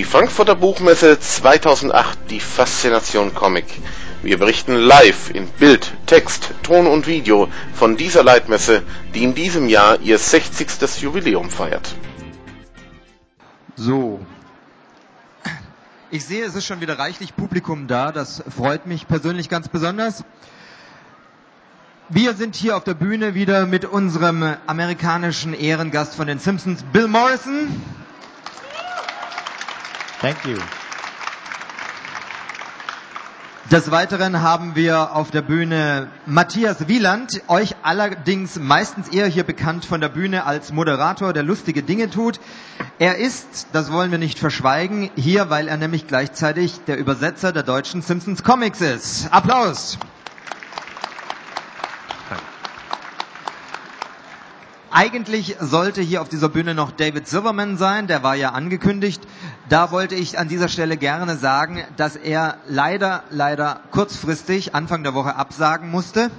Die Frankfurter Buchmesse 2008, die Faszination Comic. Wir berichten live in Bild, Text, Ton und Video von dieser Leitmesse, die in diesem Jahr ihr 60. Jubiläum feiert. So. Ich sehe, es ist schon wieder reichlich Publikum da. Das freut mich persönlich ganz besonders. Wir sind hier auf der Bühne wieder mit unserem amerikanischen Ehrengast von den Simpsons, Bill Morrison. Thank you. Des Weiteren haben wir auf der Bühne Matthias Wieland, euch allerdings meistens eher hier bekannt von der Bühne als Moderator, der lustige Dinge tut. Er ist, das wollen wir nicht verschweigen, hier, weil er nämlich gleichzeitig der Übersetzer der deutschen Simpsons Comics ist. Applaus! Eigentlich sollte hier auf dieser Bühne noch David Silverman sein, der war ja angekündigt. Da wollte ich an dieser Stelle gerne sagen, dass er leider, leider kurzfristig Anfang der Woche absagen musste.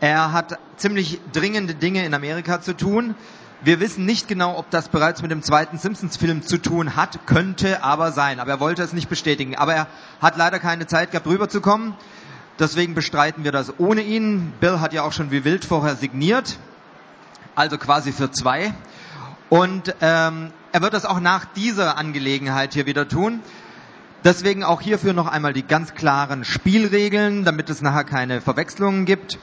Er hat ziemlich dringende Dinge in Amerika zu tun. Wir wissen nicht genau, ob das bereits mit dem zweiten Simpsons-Film zu tun hat, könnte aber sein. Aber er wollte es nicht bestätigen. Aber er hat leider keine Zeit gehabt, rüberzukommen. Deswegen bestreiten wir das ohne ihn. Bill hat ja auch schon wie wild vorher signiert also quasi für zwei. Und ähm, er wird das auch nach dieser Angelegenheit hier wieder tun. Deswegen auch hierfür noch einmal die ganz klaren Spielregeln, damit es nachher keine Verwechslungen gibt.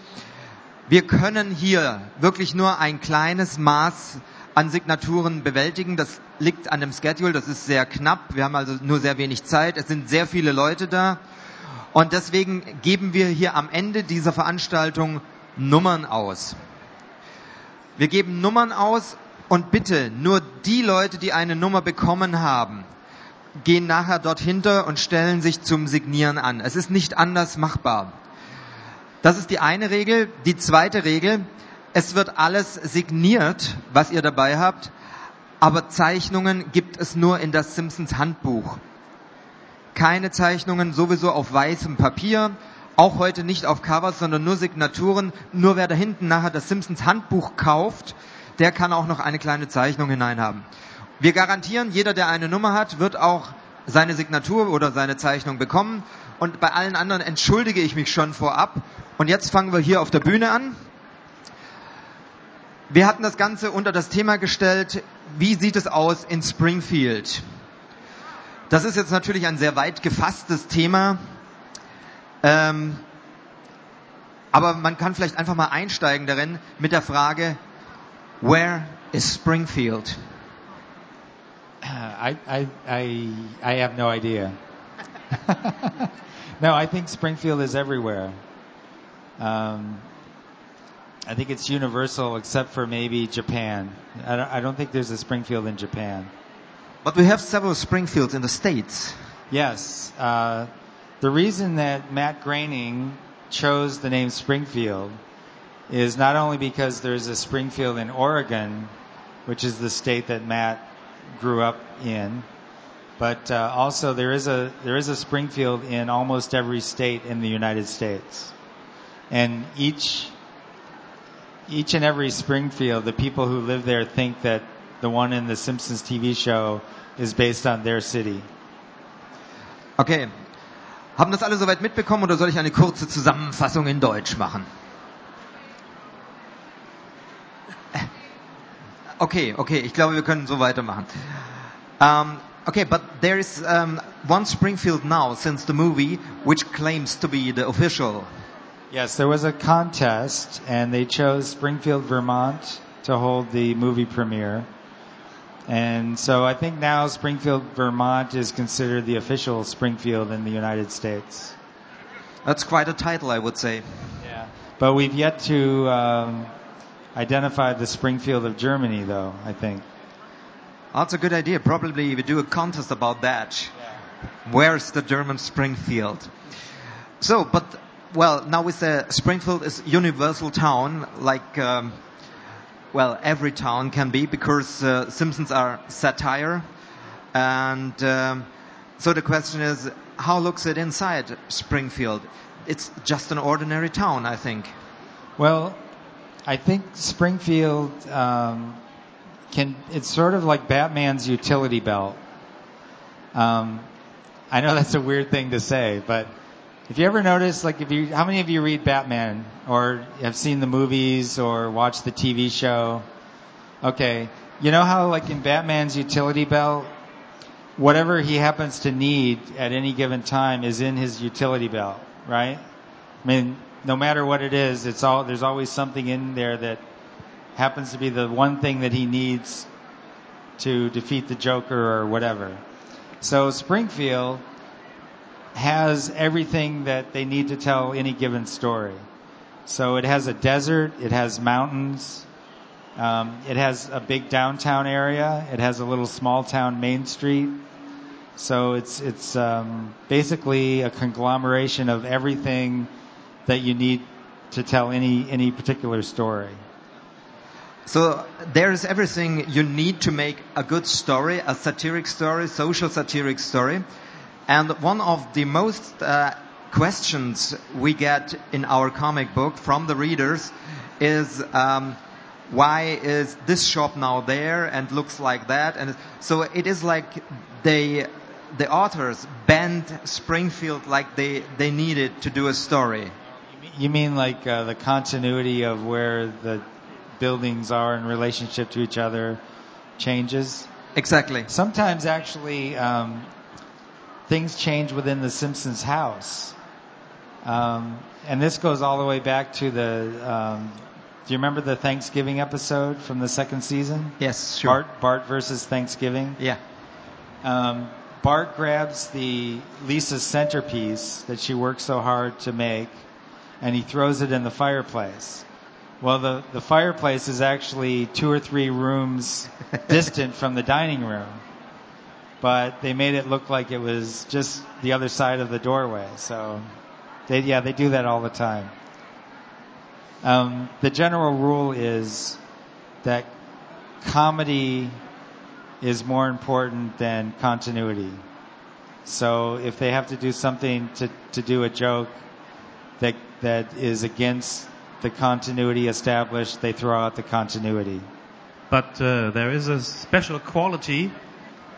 Wir können hier wirklich nur ein kleines Maß an Signaturen bewältigen. Das liegt an dem Schedule, das ist sehr knapp. Wir haben also nur sehr wenig Zeit. Es sind sehr viele Leute da. Und deswegen geben wir hier am Ende dieser Veranstaltung Nummern aus. Wir geben Nummern aus und bitte nur die Leute, die eine Nummer bekommen haben, gehen nachher dort hinter und stellen sich zum Signieren an. Es ist nicht anders machbar. Das ist die eine Regel. Die zweite Regel, es wird alles signiert, was ihr dabei habt, aber Zeichnungen gibt es nur in das Simpsons Handbuch. Keine Zeichnungen sowieso auf weißem Papier, auch heute nicht auf Covers, sondern nur Signaturen. Nur wer da hinten nachher das Simpsons Handbuch kauft, der kann auch noch eine kleine Zeichnung hineinhaben. Wir garantieren, jeder, der eine Nummer hat, wird auch seine Signatur oder seine Zeichnung bekommen. Und bei allen anderen entschuldige ich mich schon vorab. Und jetzt fangen wir hier auf der Bühne an. Wir hatten das Ganze unter das Thema gestellt, wie sieht es aus in Springfield? Das ist jetzt natürlich ein sehr weit gefasstes Thema. Ähm, aber man kann vielleicht einfach mal einsteigen darin mit der Frage, where is Springfield? Uh, I, I, I, I have no idea. no, I think Springfield is everywhere. Um, I think it's universal except for maybe Japan. I don't, I don't think there's a Springfield in Japan. But we have several Springfields in the States. Yes. Uh, the reason that Matt Groening chose the name Springfield is not only because there's a Springfield in Oregon, which is the state that Matt grew up in, but uh, also there is a there is a Springfield in almost every state in the United States, and each each and every Springfield, the people who live there think that the one in the Simpsons TV show is based on their city. Okay, Haben das alle soweit mitbekommen oder soll ich eine kurze Zusammenfassung in Deutsch machen? Okay, okay, ich glaube, wir können so weitermachen. Um, okay, but there is um, one Springfield now since the movie which claims to be the official. Yes, there was a contest and they chose Springfield, Vermont to hold the movie premiere. And so I think now Springfield, Vermont is considered the official Springfield in the United States. That's quite a title, I would say. Yeah. But we've yet to um, identify the Springfield of Germany, though, I think. That's a good idea. Probably we do a contest about that. Yeah. Where's the German Springfield? So, but, well, now with the Springfield is universal town, like, um, well, every town can be because uh, Simpsons are satire. And um, so the question is, how looks it inside Springfield? It's just an ordinary town, I think. Well, I think Springfield um, can. It's sort of like Batman's utility belt. Um, I know that's a weird thing to say, but if you ever notice, like, if you, how many of you read Batman or have seen the movies or watched the TV show? Okay, you know how, like, in Batman's utility belt, whatever he happens to need at any given time is in his utility belt, right? I mean, no matter what it is, it's all there's always something in there that happens to be the one thing that he needs to defeat the Joker or whatever. So Springfield has everything that they need to tell any given story. So it has a desert, it has mountains, um, it has a big downtown area, it has a little small town main street. So it's it's um, basically a conglomeration of everything that you need to tell any any particular story. So there is everything you need to make a good story, a satiric story, social satiric story. And one of the most uh, questions we get in our comic book from the readers is um, why is this shop now there and looks like that? And so it is like they the authors bend Springfield like they they needed to do a story. You mean like uh, the continuity of where the buildings are in relationship to each other changes? Exactly. Sometimes actually um, things change within the Simpsons house. Um, and this goes all the way back to the. Um, do you remember the Thanksgiving episode from the second season? Yes, sure. Bart, Bart versus Thanksgiving. Yeah. Um, Bart grabs the Lisa's centerpiece that she worked so hard to make, and he throws it in the fireplace. Well, the, the fireplace is actually two or three rooms distant from the dining room but they made it look like it was just the other side of the doorway. So, they, yeah, they do that all the time. Um, the general rule is that comedy is more important than continuity. So if they have to do something to, to do a joke that that is against the continuity established, they throw out the continuity. But uh, there is a special quality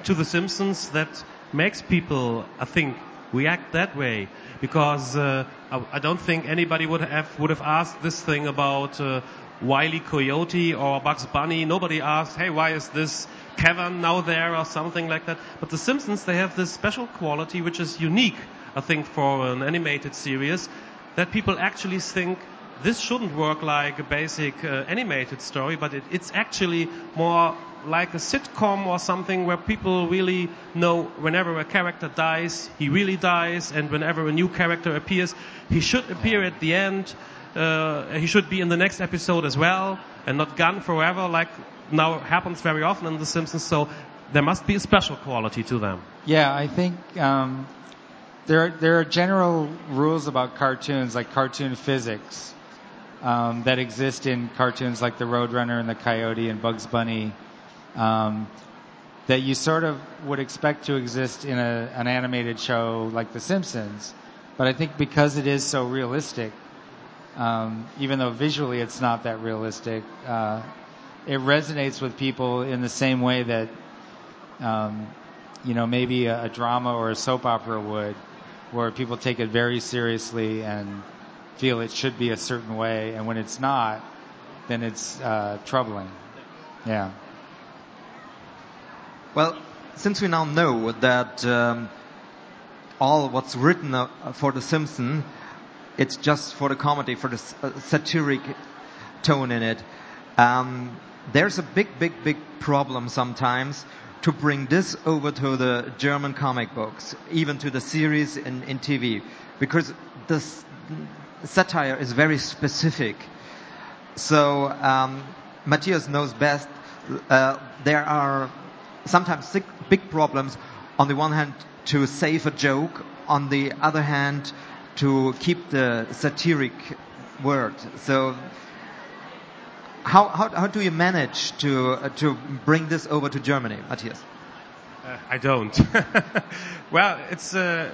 to The Simpsons that makes people, I think, react that way. Because uh, I, I, don't think anybody would have would have asked this thing about uh, Wiley Coyote or Bugs Bunny. Nobody asked, "Hey, why is this cavern now there?" or something like that. But The Simpsons, they have this special quality which is unique, I think, for an animated series, that people actually think this shouldn't work like a basic uh, animated story, but it, it's actually more like a sitcom or something where people really know whenever a character dies, he really dies, and whenever a new character appears, he should appear at the end. Uh, he should be in the next episode as well, and not gone forever, like now happens very often in The Simpsons. So there must be a special quality to them. Yeah, I think um, there are, there are general rules about cartoons, like cartoon physics, um, that exist in cartoons like the Roadrunner and the Coyote and Bugs Bunny um, that you sort of would expect to exist in a, an animated show like The Simpsons. But I think because it is so realistic, um, even though visually it's not that realistic, uh, it resonates with people in the same way that, um, you know, maybe a, a drama or a soap opera would, where people take it very seriously and feel it should be a certain way, and when it's not, then it's uh, troubling. Yeah. Well, since we now know that um, all what's written uh, for The Simpsons, it's just for the comedy, for the uh, satiric tone in it. Um, there's a big, big, big problem sometimes to bring this over to the German comic books, even to the series in, in TV, because the satire is very specific. So um, Matthias knows best. Uh, there are sometimes big problems. On the one hand, to save a joke. On the other hand, to keep the satiric word. So, how, how, how do you manage to, uh, to bring this over to Germany, Matthias? Uh, I don't. well, it's a,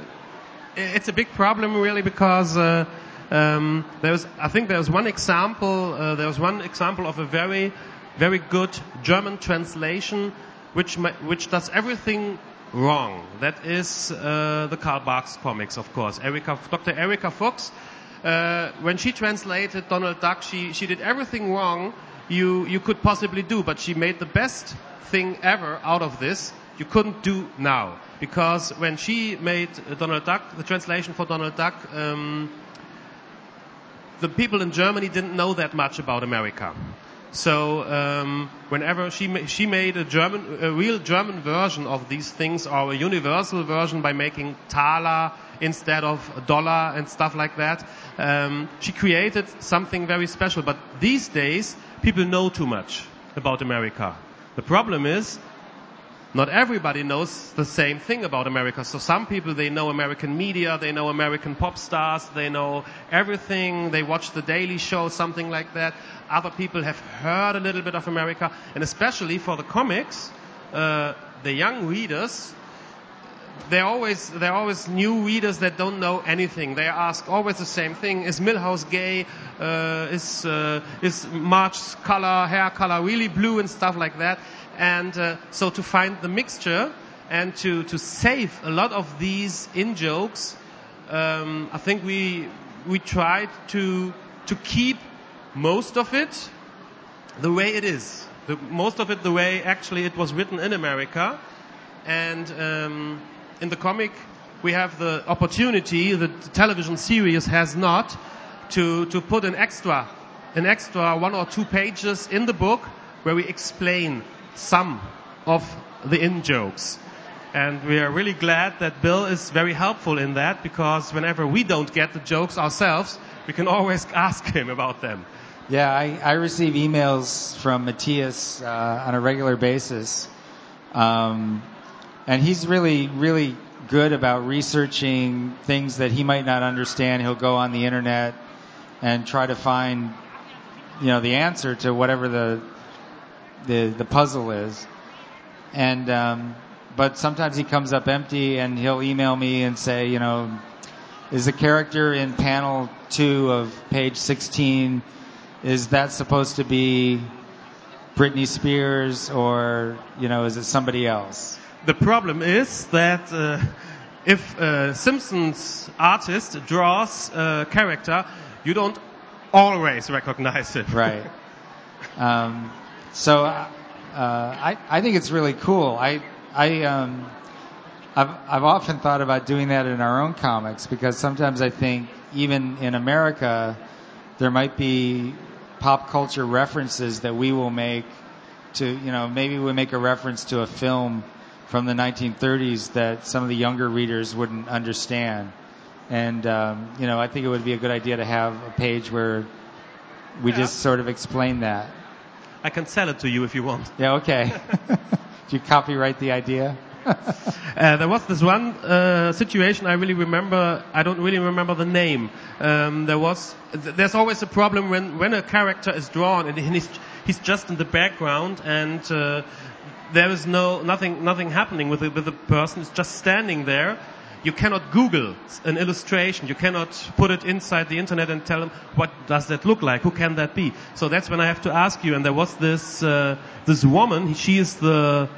it's a big problem really because uh, um, there's, I think there's one example, uh, there's one example of a very, very good German translation which which does everything wrong. That is uh, the Karl Barks comics, of course. Erika, Dr. Erika Fuchs, uh, when she translated Donald Duck, she, she did everything wrong you, you could possibly do, but she made the best thing ever out of this you couldn't do now. Because when she made Donald Duck, the translation for Donald Duck, um, the people in Germany didn't know that much about America. So um, whenever she ma- she made a German, a real German version of these things, or a universal version by making Thaler instead of dollar and stuff like that, um, she created something very special. But these days, people know too much about America. The problem is not everybody knows the same thing about America. So some people, they know American media, they know American pop stars, they know everything, they watch the Daily Show, something like that. Other people have heard a little bit of America, and especially for the comics, uh, the young readers, they're always, they're always new readers that don't know anything. They ask always the same thing. Is Milhouse gay? Uh, is, uh, is Marge's color, hair color really blue and stuff like that? And uh, so to find the mixture and to, to save a lot of these in jokes, um, I think we we tried to to keep most of it the way it is. The, most of it the way actually it was written in America, and um, in the comic we have the opportunity that the television series has not to to put an extra an extra one or two pages in the book where we explain some of the in jokes. And we are really glad that Bill is very helpful in that because whenever we don't get the jokes ourselves, we can always ask him about them. Yeah, I, I receive emails from Matthias uh, on a regular basis. Um, and he's really, really good about researching things that he might not understand. He'll go on the internet and try to find, you know, the answer to whatever the the the puzzle is. And um, but sometimes he comes up empty, and he'll email me and say, you know, is the character in panel two of page 16 is that supposed to be Britney Spears or you know is it somebody else? The problem is that uh, if a Simpsons artist draws a character, you don't always recognize it. Right. Um, so uh, I I think it's really cool. I I um I've I've often thought about doing that in our own comics because sometimes I think even in America there might be pop culture references that we will make to you know maybe we make a reference to a film from the 1930s that some of the younger readers wouldn't understand. And um, you know, I think it would be a good idea to have a page where we Yeah. just sort of explain that. I can sell it to you if you want. Yeah, okay. Do you copyright the idea? Uh, there was this one uh, situation I really remember. I don't really remember the name. Um, there was. Th- there's always a problem when when a character is drawn and he's he's just in the background and uh, there is no nothing nothing happening with the, with the person. It's just standing there. You cannot Google an illustration. You cannot put it inside the internet and tell them what does that look like. Who can that be? So that's when I have to ask you. And there was this uh, this woman. She is the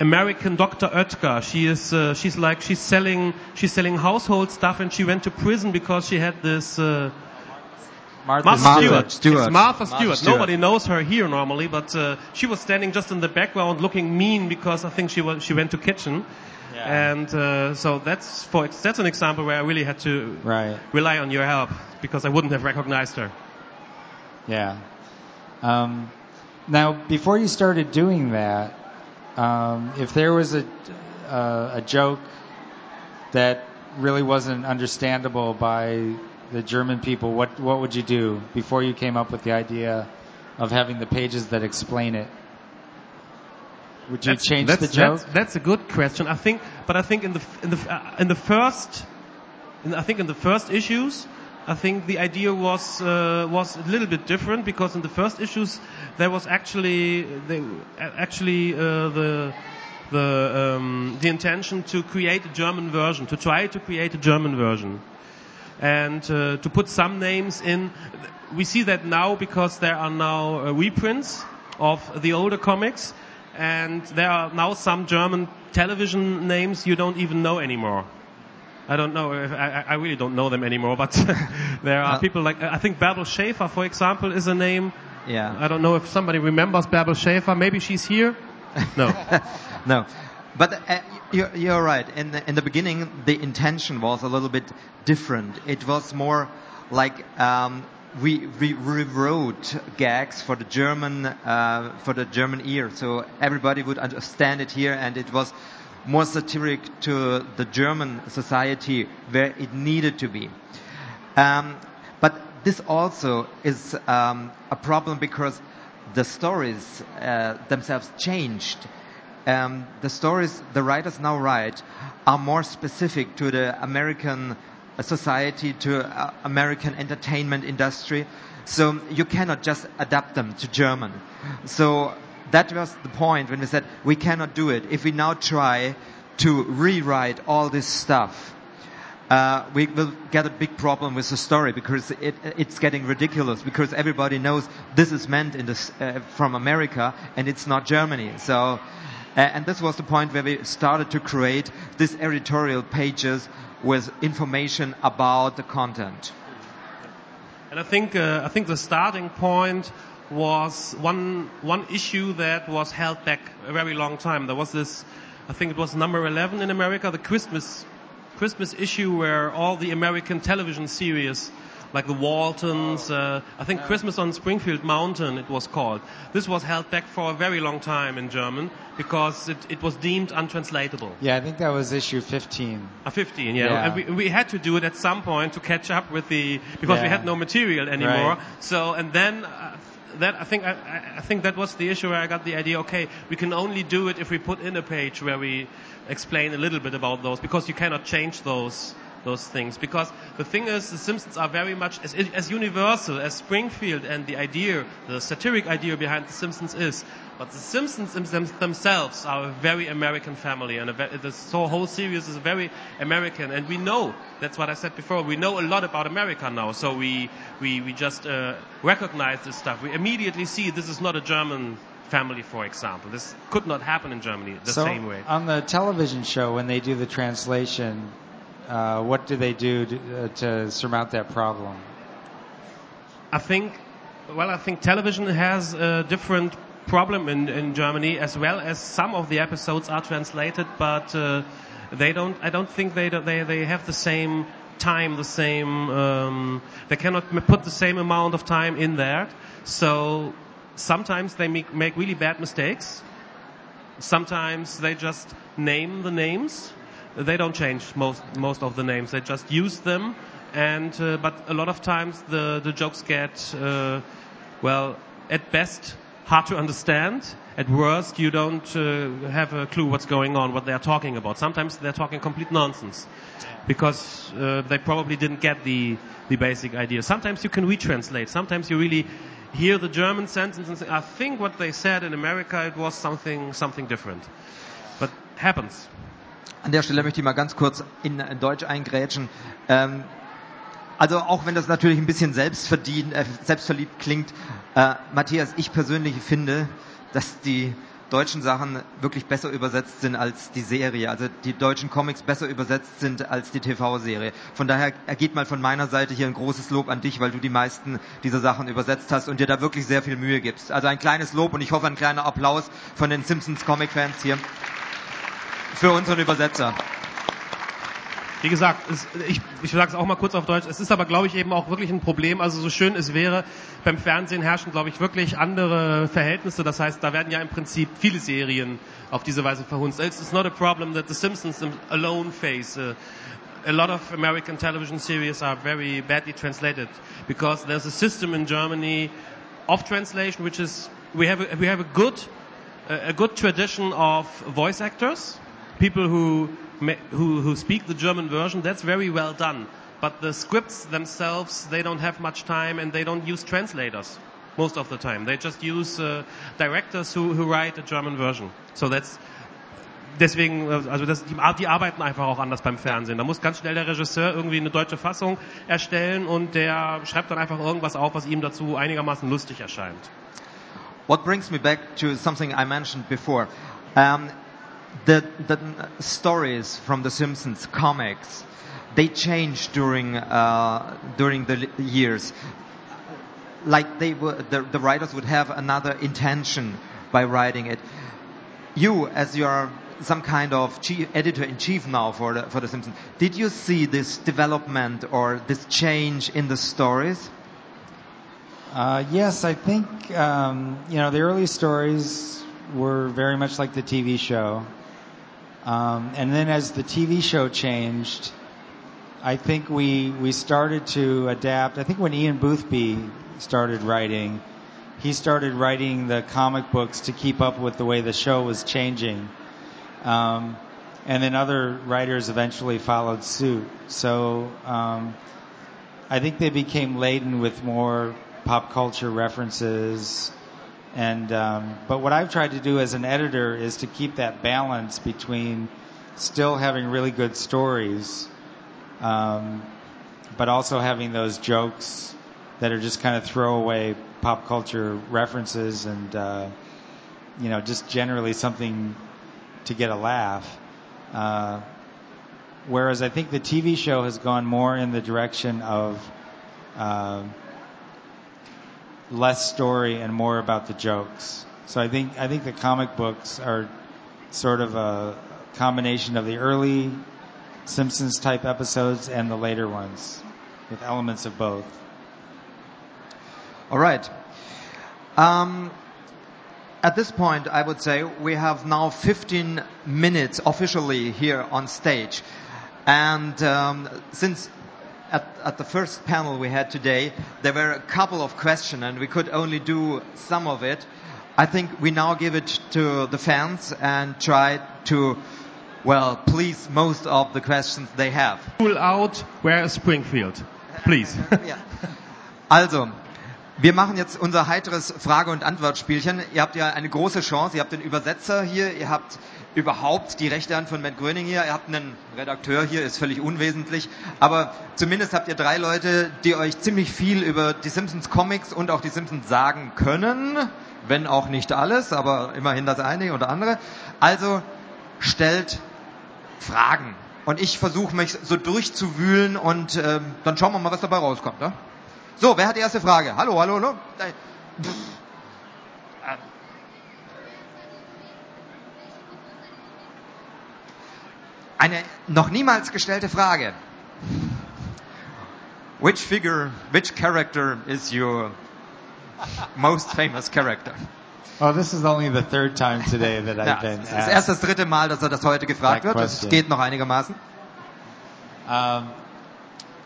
American Dr. Oetker. She is uh, she's like she's selling she's selling household stuff and she went to prison because she had this uh, Martha, Martha, Martha Stewart. Stewart. It's Martha Martha Stewart. Stewart. Nobody knows her here normally, but uh, she was standing just in the background looking mean because I think she was, she went to kitchen. Yeah. And uh, so that's for that's an example where I really had to Right. rely on your help because I wouldn't have recognized her. Yeah. Um, now, before you started doing that, um, if there was a uh, a joke that really wasn't understandable by the German people, what what would you do before you came up with the idea of having the pages that explain it? Would you That's- change that's, the joke? That's, that's a good question. I think, but I think in the in the uh, in the first, in, I think in the first issues, I think the idea was uh, was a little bit different because in the first issues there was actually they, actually uh, the the um, the intention to create a German version, to try to create a German version, and uh, to put some names in. We see that now because there are now uh, reprints of the older comics, and there are now some German television names you don't even know anymore. I don't know. If, I, I really don't know them anymore. But there are Uh, people like I think Bärbel Schäfer, for example, is a name. Yeah. I don't know if somebody remembers Bärbel Schäfer. Maybe she's here. No. no. But uh, you're, you're right. In the, in the beginning, the intention was a little bit different. It was more like um, we, we rewrote gags for the German uh, for the German ear, so everybody would understand it here, and it was more satiric to the German society where it needed to be. Um, but this also is um, a problem because the stories uh, themselves changed. Um, the stories the writers now write are more specific to the American uh, society, to uh, American entertainment industry. So you cannot just adapt them to German. So that was the point when we said we cannot do it. If we now try to rewrite all this stuff, uh, we will get a big problem with the story because it, it's getting ridiculous because everybody knows this is meant in this, uh, from America and it's not Germany. So, uh, and this was the point where we started to create these editorial pages with information about the content. And I think uh, I think the starting point was one one issue that was held back a very long time. There was this, I think it was number 11 in America, the Christmas Christmas issue where all the American television series, like the Waltons, uh, I think Christmas on Springfield Mountain, it was called. This was held back for a very long time in German because it, it was deemed untranslatable. Yeah, I think that was issue 15. Uh, 15, yeah. Yeah. And we, we had to do it at some point to catch up with the, because we had no material anymore. Right. So, and then, uh, that, I think, I- I think that was the issue where I got the idea, okay, we can only do it if we put in a page where we explain a little bit about those, because you cannot change those, those things. Because the thing is, the Simpsons are very much as, as universal as Springfield and the idea, the satiric idea behind the Simpsons is. But the Simpsons them- themselves are a very American family, and a ve- this whole whole series is very American. And we know that's what I said before. We know a lot about America now, so we we we just uh, recognize this stuff. We immediately see this is not a German family, for example. This could not happen in Germany the so same way. on the television show, when they do the translation, uh, what do they do to, uh, to surmount that problem? I think, well, I think television has a different problem in, in Germany as well as some of the episodes are translated, but uh, they don't. I don't think they don't, they they have the same time, the same. Um, they cannot put the same amount of time in there. So sometimes they make make really bad mistakes. Sometimes they just name the names. They don't change most most of the names. They just use them, and uh, but a lot of times the the jokes get uh, well at best hard to understand. At worst, you don't uh, have a clue what's going on, what they are talking about. Sometimes they're talking complete nonsense because uh, they probably didn't get the the basic idea. Sometimes you can retranslate. Sometimes you really hear the German sentence and say, I think what they said in America it was something something different. But happens. An der Stelle möchte ich mal ganz kurz in Deutsch eingrätschen. Ähm, also auch wenn das natürlich ein bisschen selbstverdient, äh, selbstverliebt klingt, äh, Matthias, ich persönlich finde, dass die deutschen Sachen wirklich besser übersetzt sind als die Serie. Also die deutschen Comics besser übersetzt sind als die TV-Serie. Von daher ergeht mal von meiner Seite hier ein großes Lob an dich, weil du die meisten dieser Sachen übersetzt hast und dir da wirklich sehr viel Mühe gibst. Also ein kleines Lob und ich hoffe ein kleiner Applaus von den Simpsons Comic-Fans hier für unseren Übersetzer. Wie gesagt, es, ich, ich sage es auch mal kurz auf Deutsch, es ist aber, glaube ich, eben auch wirklich ein Problem. Also so schön es wäre, beim Fernsehen herrschen, glaube ich, wirklich andere Verhältnisse. Das heißt, da werden ja im Prinzip viele Serien auf diese Weise verhunzt. It's not a problem that the Simpsons alone face. Uh, a lot of American television series are very badly translated because there's a system in Germany of translation which is we have a, we have a good a good tradition of voice actors, people who, who who speak the German version. That's very well done. But the scripts themselves, they don't have much time, and they don't use translators most of the time. They just use uh, directors who, who write a German version. So that's deswegen, äh, also das, die, die arbeiten einfach auch anders beim Fernsehen. Da muss ganz schnell der Regisseur irgendwie eine deutsche Fassung erstellen und der schreibt dann einfach irgendwas auf, was ihm dazu einigermaßen lustig erscheint. what brings me back to something I mentioned before. Um, the, the stories from The Simpsons comics, they change during, uh, during the years. Like they were, the, the writers would have another intention by writing it. You, as you are some kind of chief, editor in chief now for the, for the Simpsons, did you see this development or this change in the stories? Uh, yes, I think um, you know the early stories were very much like the TV show, um, and then as the TV show changed, I think we we started to adapt. I think when Ian Boothby started writing, he started writing the comic books to keep up with the way the show was changing, um, and then other writers eventually followed suit. So um, I think they became laden with more pop culture references. And um, but what I've tried to do as an editor is to keep that balance between still having really good stories, um, but also having those jokes that are just kind of throwaway pop culture references and uh, you know just generally something to get a laugh. Uh, whereas I think the TV show has gone more in the direction of uh, less story and more about the jokes. So I think I think the comic books are sort of a combination of the early Simpsons type episodes and the later ones, with elements of both. All right. Um, at this point, I would say we have now 15 minutes officially here on stage. And um, since at, at, the first panel we had today, there were a couple of questions and we could only do some of it. I think we now give it to the fans and try to, well, please most of the questions they have. Pull out, where is Springfield? Please. ja. Also, wir machen jetzt unser heiteres Frage- und Antwortspielchen. Ihr habt ja eine große Chance. Ihr habt den Übersetzer hier, ihr habt überhaupt die rechte Hand von Matt Gröning hier, ihr habt einen Redakteur hier, ist völlig unwesentlich. Aber zumindest habt ihr drei Leute, die euch ziemlich viel über die Simpsons Comics und auch die Simpsons sagen können. Wenn auch nicht alles, aber immerhin das eine oder andere. Also stellt Fragen. Und ich versuche mich so durchzuwühlen und ähm, dann schauen wir mal, was dabei rauskommt. Ne? So, wer hat die erste Frage? Hallo, hallo, hallo. Eine noch niemals gestellte Frage. Which figure, which character is your most famous character? Oh, this is only the third time today that I've ja, been das asked. ist erst das dritte Mal, dass er das heute gefragt wird. Es geht noch einigermaßen. Um,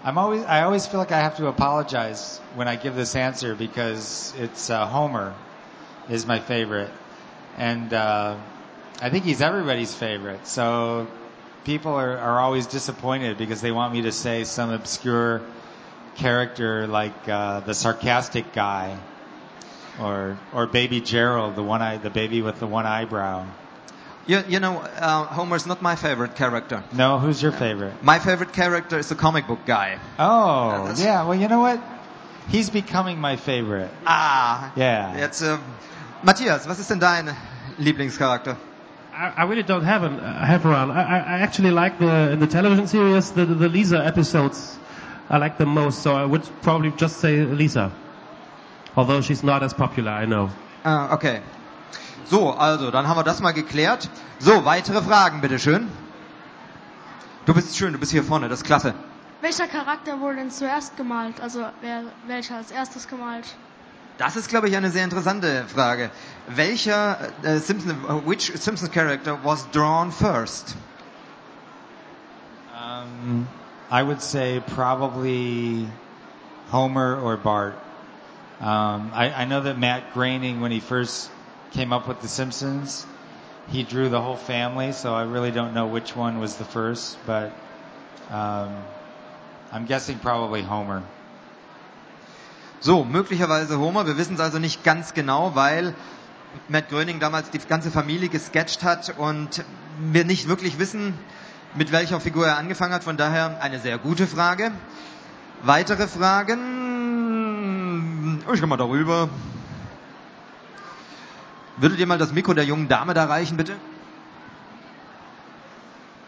I'm always, I always feel like I have to apologize when I give this answer because it's uh, Homer is my favorite, and uh, I think he's everybody's favorite. So people are, are always disappointed because they want me to say some obscure character like uh, the sarcastic guy, or or Baby Gerald, the one eye, the baby with the one eyebrow. You, you know, uh, Homer's not my favorite character. No, who's your favorite? My favorite character is the comic book guy. Oh, that's- yeah. Well, you know what? He's becoming my favorite. Ah, Yeah. jetzt, ähm, Matthias, was ist denn dein Lieblingscharakter? I, I really don't have an uh, have one. I, I I actually like the in the television series the the Lisa episodes. I like them most, so I would probably just say Lisa. Although she's not as popular, I know. Ah, okay. So, also, dann haben wir das mal geklärt. So, weitere Fragen, bitteschön. Du bist schön, du bist hier vorne, das ist klasse. Welcher Charakter wurde denn zuerst gemalt? Also wer, welcher als erstes gemalt? Das ist, glaube ich, eine sehr interessante Frage. Welcher äh, Simpson, which Simpsons character was drawn first? Um, I would say probably Homer or Bart. Um, I, I know that Matt Groening, when he first came up with The Simpsons, he drew the whole family, so I really don't know which one was the first, but um, I'm guessing probably Homer. So, möglicherweise Homer. Wir wissen es also nicht ganz genau, weil Matt Groening damals die ganze Familie gesketcht hat und wir nicht wirklich wissen, mit welcher Figur er angefangen hat. Von daher eine sehr gute Frage. Weitere Fragen? Ich komme mal darüber. Würdet ihr mal das Mikro der jungen Dame da reichen, bitte?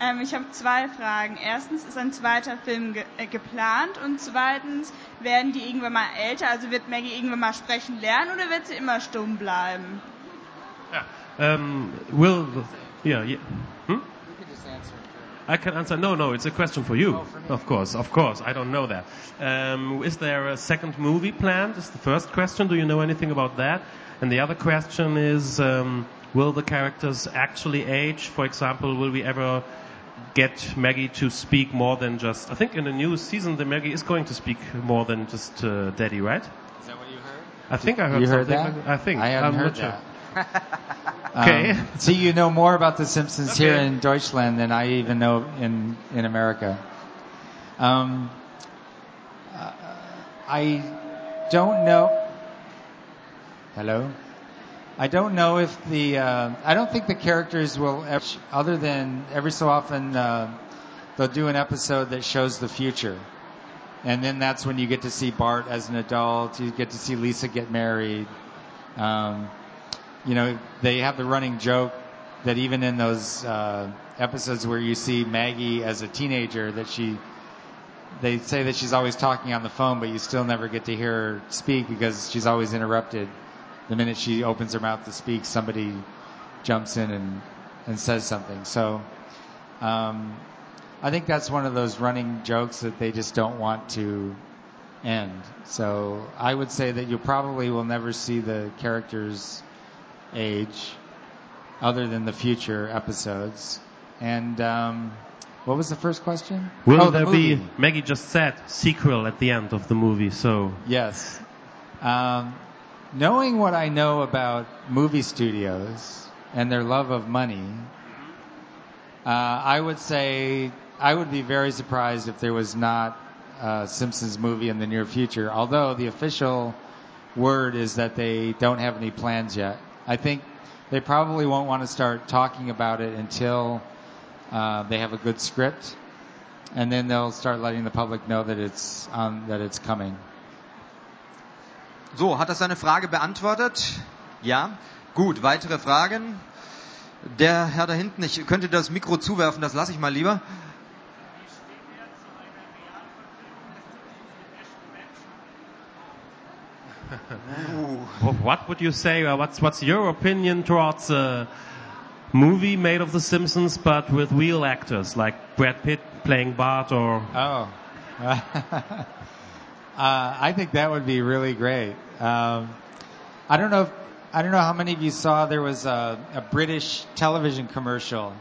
Ähm, ich habe zwei Fragen. Erstens, ist ein zweiter Film ge äh, geplant? Und zweitens, werden die irgendwann mal älter? Also wird Maggie irgendwann mal sprechen lernen oder wird sie immer stumm bleiben? Yeah. Um, will, yeah, yeah. Hmm? I can answer. No, no, it's a question for you. of course, of course. I don't know that. Um, is there a second movie planned? Is the first question. Do you know anything about that? And the other question is, um, will the characters actually age? For example, will we ever get Maggie to speak more than just? I think in the new season, the Maggie is going to speak more than just uh, Daddy, right? Is that what you heard? I think I heard You heard that? I think I haven't I'm heard not sure. that. Okay. Um, so you know more about The Simpsons here in Deutschland than I even know in in America. Um, uh, I don't know. Hello. I don't know if the. Uh, I don't think the characters will ever, other than every so often uh, they'll do an episode that shows the future, and then that's when you get to see Bart as an adult. You get to see Lisa get married. Um, you know, they have the running joke that even in those uh, episodes where you see Maggie as a teenager, that she, they say that she's always talking on the phone, but you still never get to hear her speak because she's always interrupted. The minute she opens her mouth to speak, somebody jumps in and and says something. So, um, I think that's one of those running jokes that they just don't want to end. So I would say that you probably will never see the characters age other than the future episodes. And um, what was the first question? Will oh, there movie. be? Maggie just said sequel at the end of the movie. So Yes. Um, knowing what I know about movie studios and their love of money, uh, I would say I would be very surprised if there was not a Simpsons movie in the near future. Although the official word is that they don't have any plans yet. I think they probably won't want to start talking about it until uh, they have a good script, and then they'll start letting the public know that it's um, that it's coming. So, hat das seine Frage beantwortet? Ja. Gut, weitere Fragen? Der Herr da hinten, ich könnte das Mikro zuwerfen, das lasse ich mal lieber. Wh- What would you say? Or what's what's your opinion towards a movie made of The Simpsons, but with real actors like Brad Pitt playing Bart or? Oh. uh, I think that would be really great. Um, I don't know if, I don't know how many of you saw there was a, a British television commercial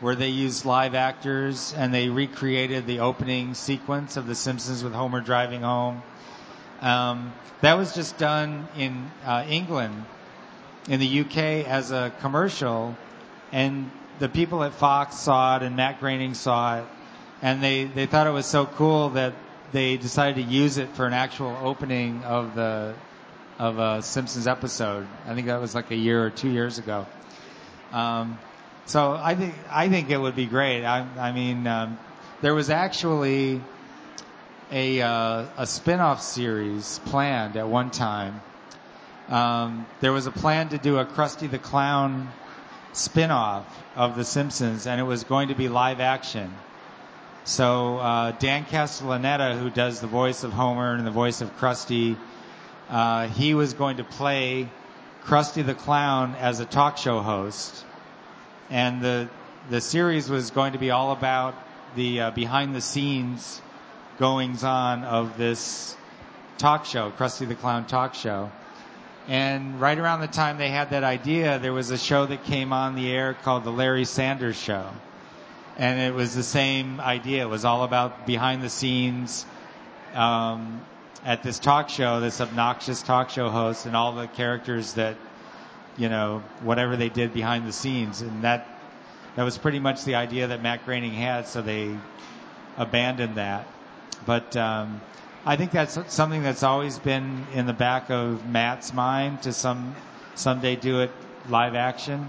where they used live actors and they recreated the opening sequence of The Simpsons with Homer driving home. Um, that was just done in uh, England, in the UK as a commercial, and the people at Fox saw it and Matt Groening saw it, and they they thought it was so cool that they decided to use it for an actual opening of the of a Simpsons episode. I think that was like a year or two years ago. Um, so I think I think it would be great. I, I mean, um, there was actually a uh, a spin-off series planned at one time. Um, there was a plan to do a Krusty the Clown spin-off of The Simpsons, and it was going to be live action. So uh, Dan Castellaneta, who does the voice of Homer and the voice of Krusty, uh, he was going to play Krusty the Clown as a talk show host, and the the series was going to be all about the uh, behind the scenes goings on of this talk show, Krusty the Clown talk show. And right around the time they had that idea, there was a show that came on the air called The Larry Sanders Show. And it was the same idea. It was all about behind the scenes um, at this talk show, this obnoxious talk show host, and all the characters that, you know, whatever they did behind the scenes. And that that was pretty much the idea that Matt Groening had, so they abandoned that. But um, I think that's something that's always been in the back of Matt's mind to some someday do it live action,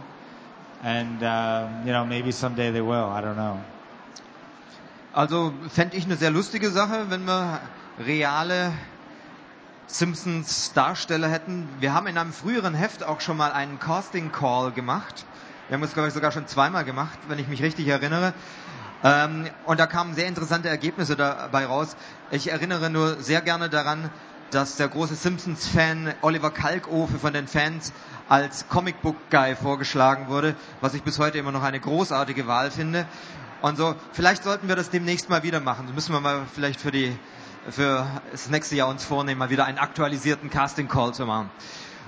and um, you know maybe someday they will. I don't know. Also fände ich eine sehr lustige Sache, wenn wir reale Simpsons Darsteller hätten. Wir haben in einem früheren Heft auch schon mal einen Casting Call gemacht. Wir haben es, glaube ich, sogar schon zweimal gemacht, wenn ich mich richtig erinnere. Ähm, und da kamen sehr interessante Ergebnisse dabei raus. Ich erinnere nur sehr gerne daran, dass der große Simpsons-Fan Oliver Kalkofe von den Fans als Comicbook-Guy vorgeschlagen wurde, was ich bis heute immer noch eine großartige Wahl finde. Und so, vielleicht sollten wir das demnächst mal wieder machen. Das müssen wir mal vielleicht für die für das nächste Jahr uns vornehmen, mal wieder einen aktualisierten Casting Call zu machen.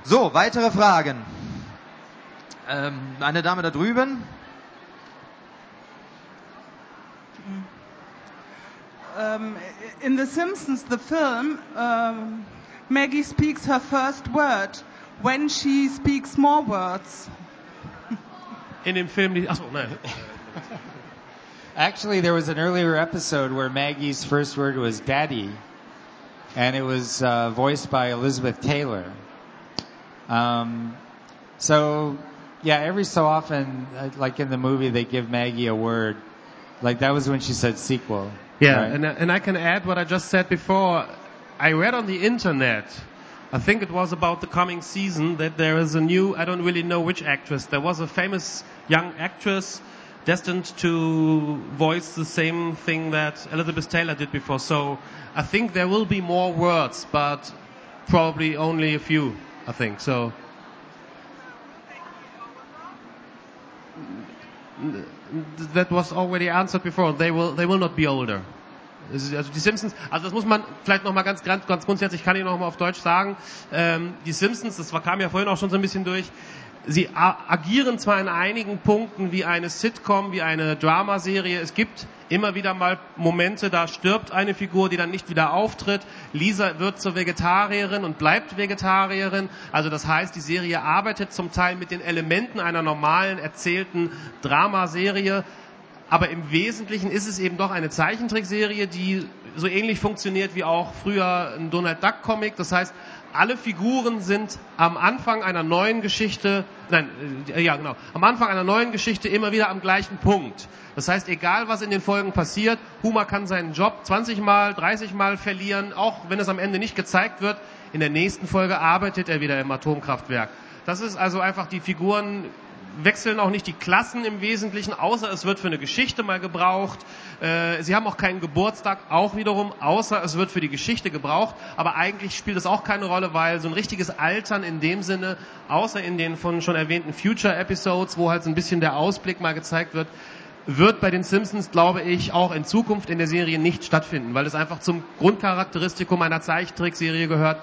So, weitere Fragen. Ähm, eine Dame da drüben. Um, in The Simpsons, the film, um, Maggie speaks her first word when she speaks more words. In dem Film, die, achso, nein. Actually, there was an earlier episode where Maggie's first word was daddy, and it was uh, voiced by Elizabeth Taylor. Um, so, yeah, every so often, uh, like in the movie, they give Maggie a word. Like that was when she said sequel. Yeah, right? and, and I can add what I just said before. I read on the internet, I think it was about the coming season, that there is a new, I don't really know which actress, there was a famous young actress destined to voice the same thing that Elizabeth Taylor did before. So I think there will be more words, but probably only a few, I think. So. That was already answered before. They will, they will not be older. Also die Simpsons, also das muss man vielleicht nochmal ganz, ganz, ganz grundsätzlich, kann ich nochmal auf Deutsch sagen. Ähm, die Simpsons, das kam ja vorhin auch schon so ein bisschen durch, sie agieren zwar in einigen Punkten wie eine Sitcom, wie eine Dramaserie. Es gibt immer wieder mal Momente, da stirbt eine Figur, die dann nicht wieder auftritt. Lisa wird zur Vegetarierin und bleibt Vegetarierin. Also das heißt, die Serie arbeitet zum Teil mit den Elementen einer normalen erzählten Dramaserie. Aber im Wesentlichen ist es eben doch eine Zeichentrickserie, die so ähnlich funktioniert wie auch früher ein Donald Duck Comic. Das heißt, alle Figuren sind am Anfang einer neuen Geschichte, nein, äh, ja genau, am Anfang einer neuen Geschichte immer wieder am gleichen Punkt. Das heißt, egal was in den Folgen passiert, Huma kann seinen Job 20 Mal, 30 Mal verlieren, auch wenn es am Ende nicht gezeigt wird. In der nächsten Folge arbeitet er wieder im Atomkraftwerk. Das ist also einfach die Figuren wechseln auch nicht die Klassen im Wesentlichen, außer es wird für eine Geschichte mal gebraucht. Äh, sie haben auch keinen Geburtstag, auch wiederum, außer es wird für die Geschichte gebraucht. Aber eigentlich spielt es auch keine Rolle, weil so ein richtiges Altern in dem Sinne, außer in den von schon erwähnten Future Episodes, wo halt so ein bisschen der Ausblick mal gezeigt wird, wird bei den Simpsons, glaube ich, auch in Zukunft in der Serie nicht stattfinden, weil es einfach zum Grundcharakteristikum einer Zeichentrickserie gehört,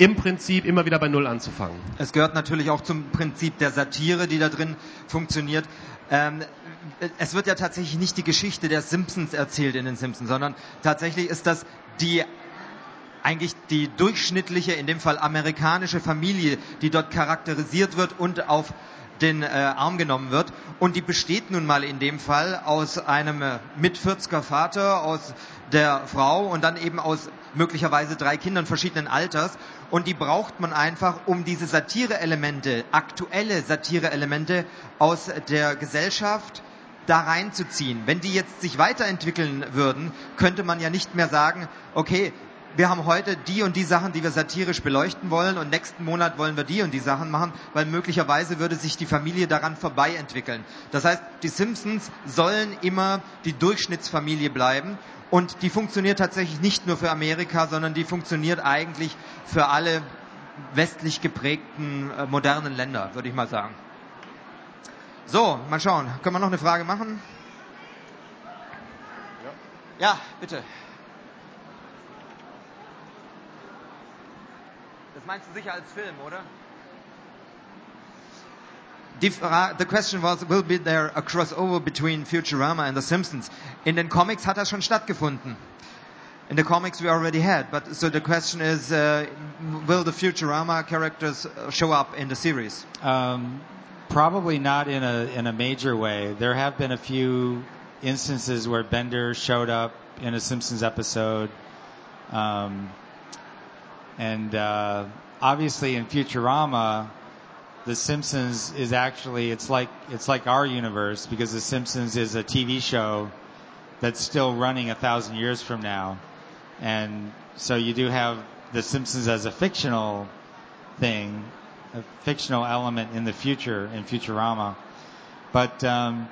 im Prinzip immer wieder bei Null anzufangen. Es gehört natürlich auch zum Prinzip der Satire, die da drin funktioniert. Ähm, es wird ja tatsächlich nicht die Geschichte der Simpsons erzählt in den Simpsons, sondern tatsächlich ist das die eigentlich die durchschnittliche, in dem Fall amerikanische Familie, die dort charakterisiert wird und auf den äh, Arm genommen wird. Und die besteht nun mal in dem Fall aus einem äh, mit 40er Vater, aus der Frau und dann eben aus möglicherweise drei Kindern verschiedenen Alters. Und die braucht man einfach, um diese Satire-Elemente, aktuelle Satire-Elemente aus der Gesellschaft da reinzuziehen. Wenn die jetzt sich weiterentwickeln würden, könnte man ja nicht mehr sagen, okay, wir haben heute die und die Sachen, die wir satirisch beleuchten wollen und nächsten Monat wollen wir die und die Sachen machen, weil möglicherweise würde sich die Familie daran vorbei entwickeln. Das heißt, die Simpsons sollen immer die Durchschnittsfamilie bleiben und die funktioniert tatsächlich nicht nur für Amerika, sondern die funktioniert eigentlich für alle westlich geprägten äh, modernen Länder, würde ich mal sagen. So, mal schauen. Können wir noch eine Frage machen? Ja, bitte. Das meinst du sicher als Film, oder? The question was, will be there a crossover between Futurama and The Simpsons? In den Comics hat das schon stattgefunden. In the comics we already had, but so the question is, uh, will the Futurama characters show up in the series? Um, probably not in a in a major way. There have been a few instances where Bender showed up in a Simpsons episode, um, and uh, obviously in Futurama, The Simpsons is actually it's like it's like our universe because The Simpsons is a TV show that's still running a thousand years from now, and so you do have The Simpsons as a fictional thing, a fictional element in the future in Futurama. But um,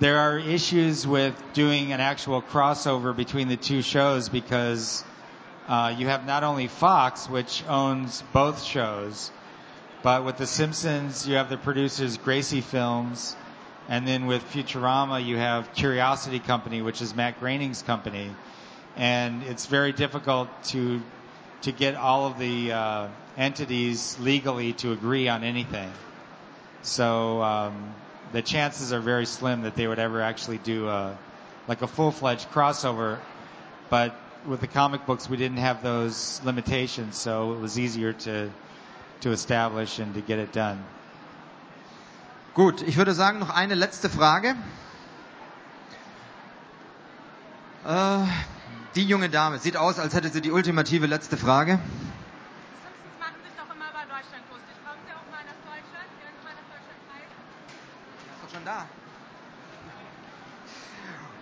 there are issues with doing an actual crossover between the two shows because uh, you have not only Fox, which owns both shows, but with The Simpsons, you have the producers Gracie Films, and then with Futurama, you have Curiosity Company, which is Matt Groening's company, and it's very difficult to to get all of the uh, entities legally to agree on anything. So um, the chances are very slim that they would ever actually do a like a full-fledged crossover. But with the comic books, we didn't have those limitations, so it was easier to to establish and to get it done. Gut, ich würde sagen, noch eine letzte Frage. Äh, die junge Dame sieht aus, als hätte sie die ultimative letzte Frage.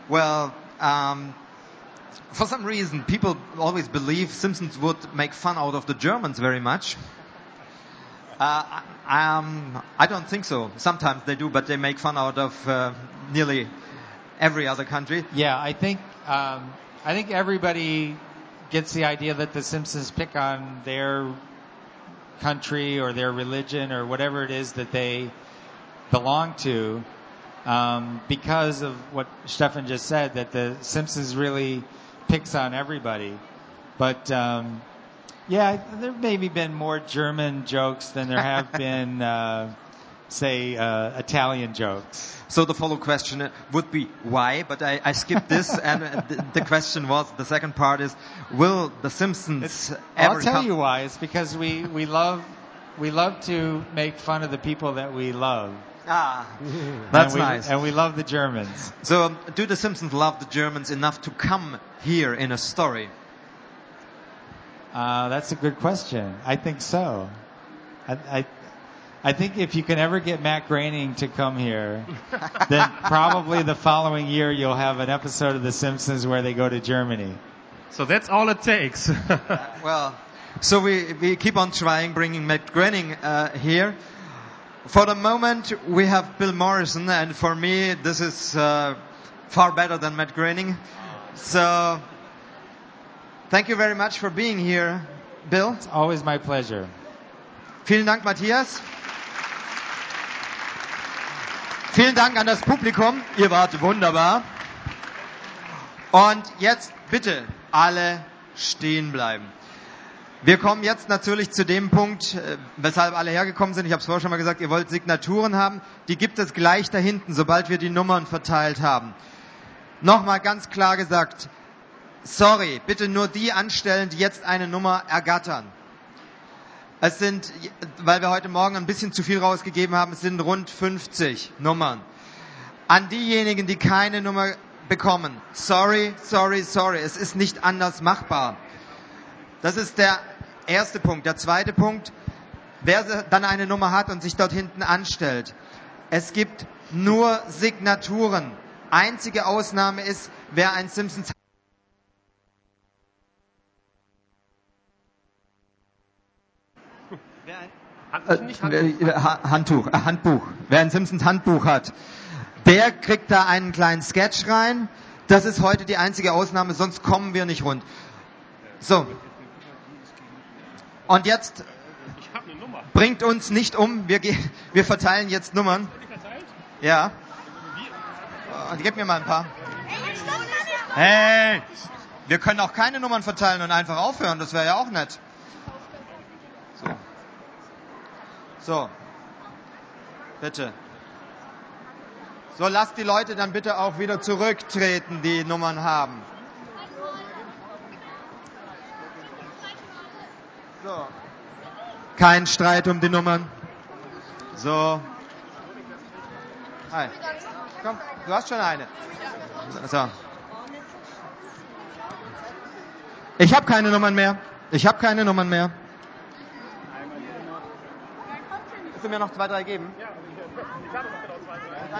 Well, um, for some reason, people always believe Simpsons would make fun out of the Germans very much. Uh, um, I don't think so. Sometimes they do, but they make fun out of uh, nearly every other country. Yeah, I think um, I think everybody gets the idea that the Simpsons pick on their country or their religion or whatever it is that they belong to um, because of what Stefan just said that the Simpsons really picks on everybody. But um, yeah, there maybe been more German jokes than there have been, uh, say, uh, Italian jokes. So the follow question would be why, but I, I skipped this, and the, the question was the second part is, will the Simpsons ever I'll tell you why. It's because we, we love we love to make fun of the people that we love. Ah, that's and we, nice. And we love the Germans. So, um, do the Simpsons love the Germans enough to come here in a story? Uh, that's a good question. I think so. I, I, I think if you can ever get Matt Groening to come here, then probably the following year you'll have an episode of The Simpsons where they go to Germany. So that's all it takes. Well, so we, we keep on trying bringing Matt Groening uh, here. For the moment, we have Bill Morrison, and for me, this is uh, far better than Matt Groening. So, thank you very much for being here, Bill. It's always my pleasure. Vielen Dank, Matthias. Vielen Dank an das Publikum. Ihr wart wunderbar. Und jetzt bitte alle stehen bleiben. Wir kommen jetzt natürlich zu dem Punkt, äh, weshalb alle hergekommen sind. Ich habe es vorher schon mal gesagt, ihr wollt Signaturen haben. Die gibt es gleich da hinten, sobald wir die Nummern verteilt haben. Nochmal ganz klar gesagt, sorry, bitte nur die anstellen, die jetzt eine Nummer ergattern. Es sind, weil wir heute Morgen ein bisschen zu viel rausgegeben haben, es sind rund 50 Nummern. An diejenigen, die keine Nummer bekommen, sorry, sorry, sorry, es ist nicht anders machbar. Das ist der erste Punkt. Der zweite Punkt, wer dann eine Nummer hat und sich dort hinten anstellt. Es gibt nur Signaturen. Einzige Ausnahme ist, wer ein Simpsons Äh, Ha- Handtuch, äh, Handbuch. Wer ein Simpsons Handbuch hat, der kriegt da einen kleinen Sketch rein. Das ist heute die einzige Ausnahme, sonst kommen wir nicht rund. So. Und jetzt bringt uns nicht um. Wir, ge- wir verteilen jetzt Nummern. Ja. Und gib mir mal ein paar. Hey, wir können auch keine Nummern verteilen und einfach aufhören. Das wäre ja auch nett. So. So. Bitte. So, lasst die Leute dann bitte auch wieder zurücktreten, die Nummern haben. So. Kein Streit um die Nummern. So. Hi. Komm, du hast schon eine. So. Ich habe keine Nummern mehr. Ich habe keine Nummern mehr. Du mir noch zwei, drei geben? Ja.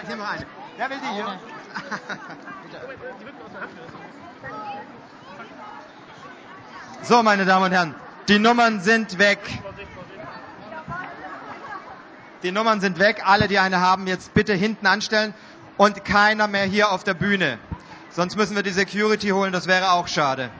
Ich nehme noch eine. Wer will die hier? So, meine Damen und Herren, Die Nummern sind weg. Die Nummern sind weg. Alle, die eine haben, jetzt bitte hinten anstellen und keiner mehr hier auf der Bühne. Sonst müssen wir die Security holen, das wäre auch schade.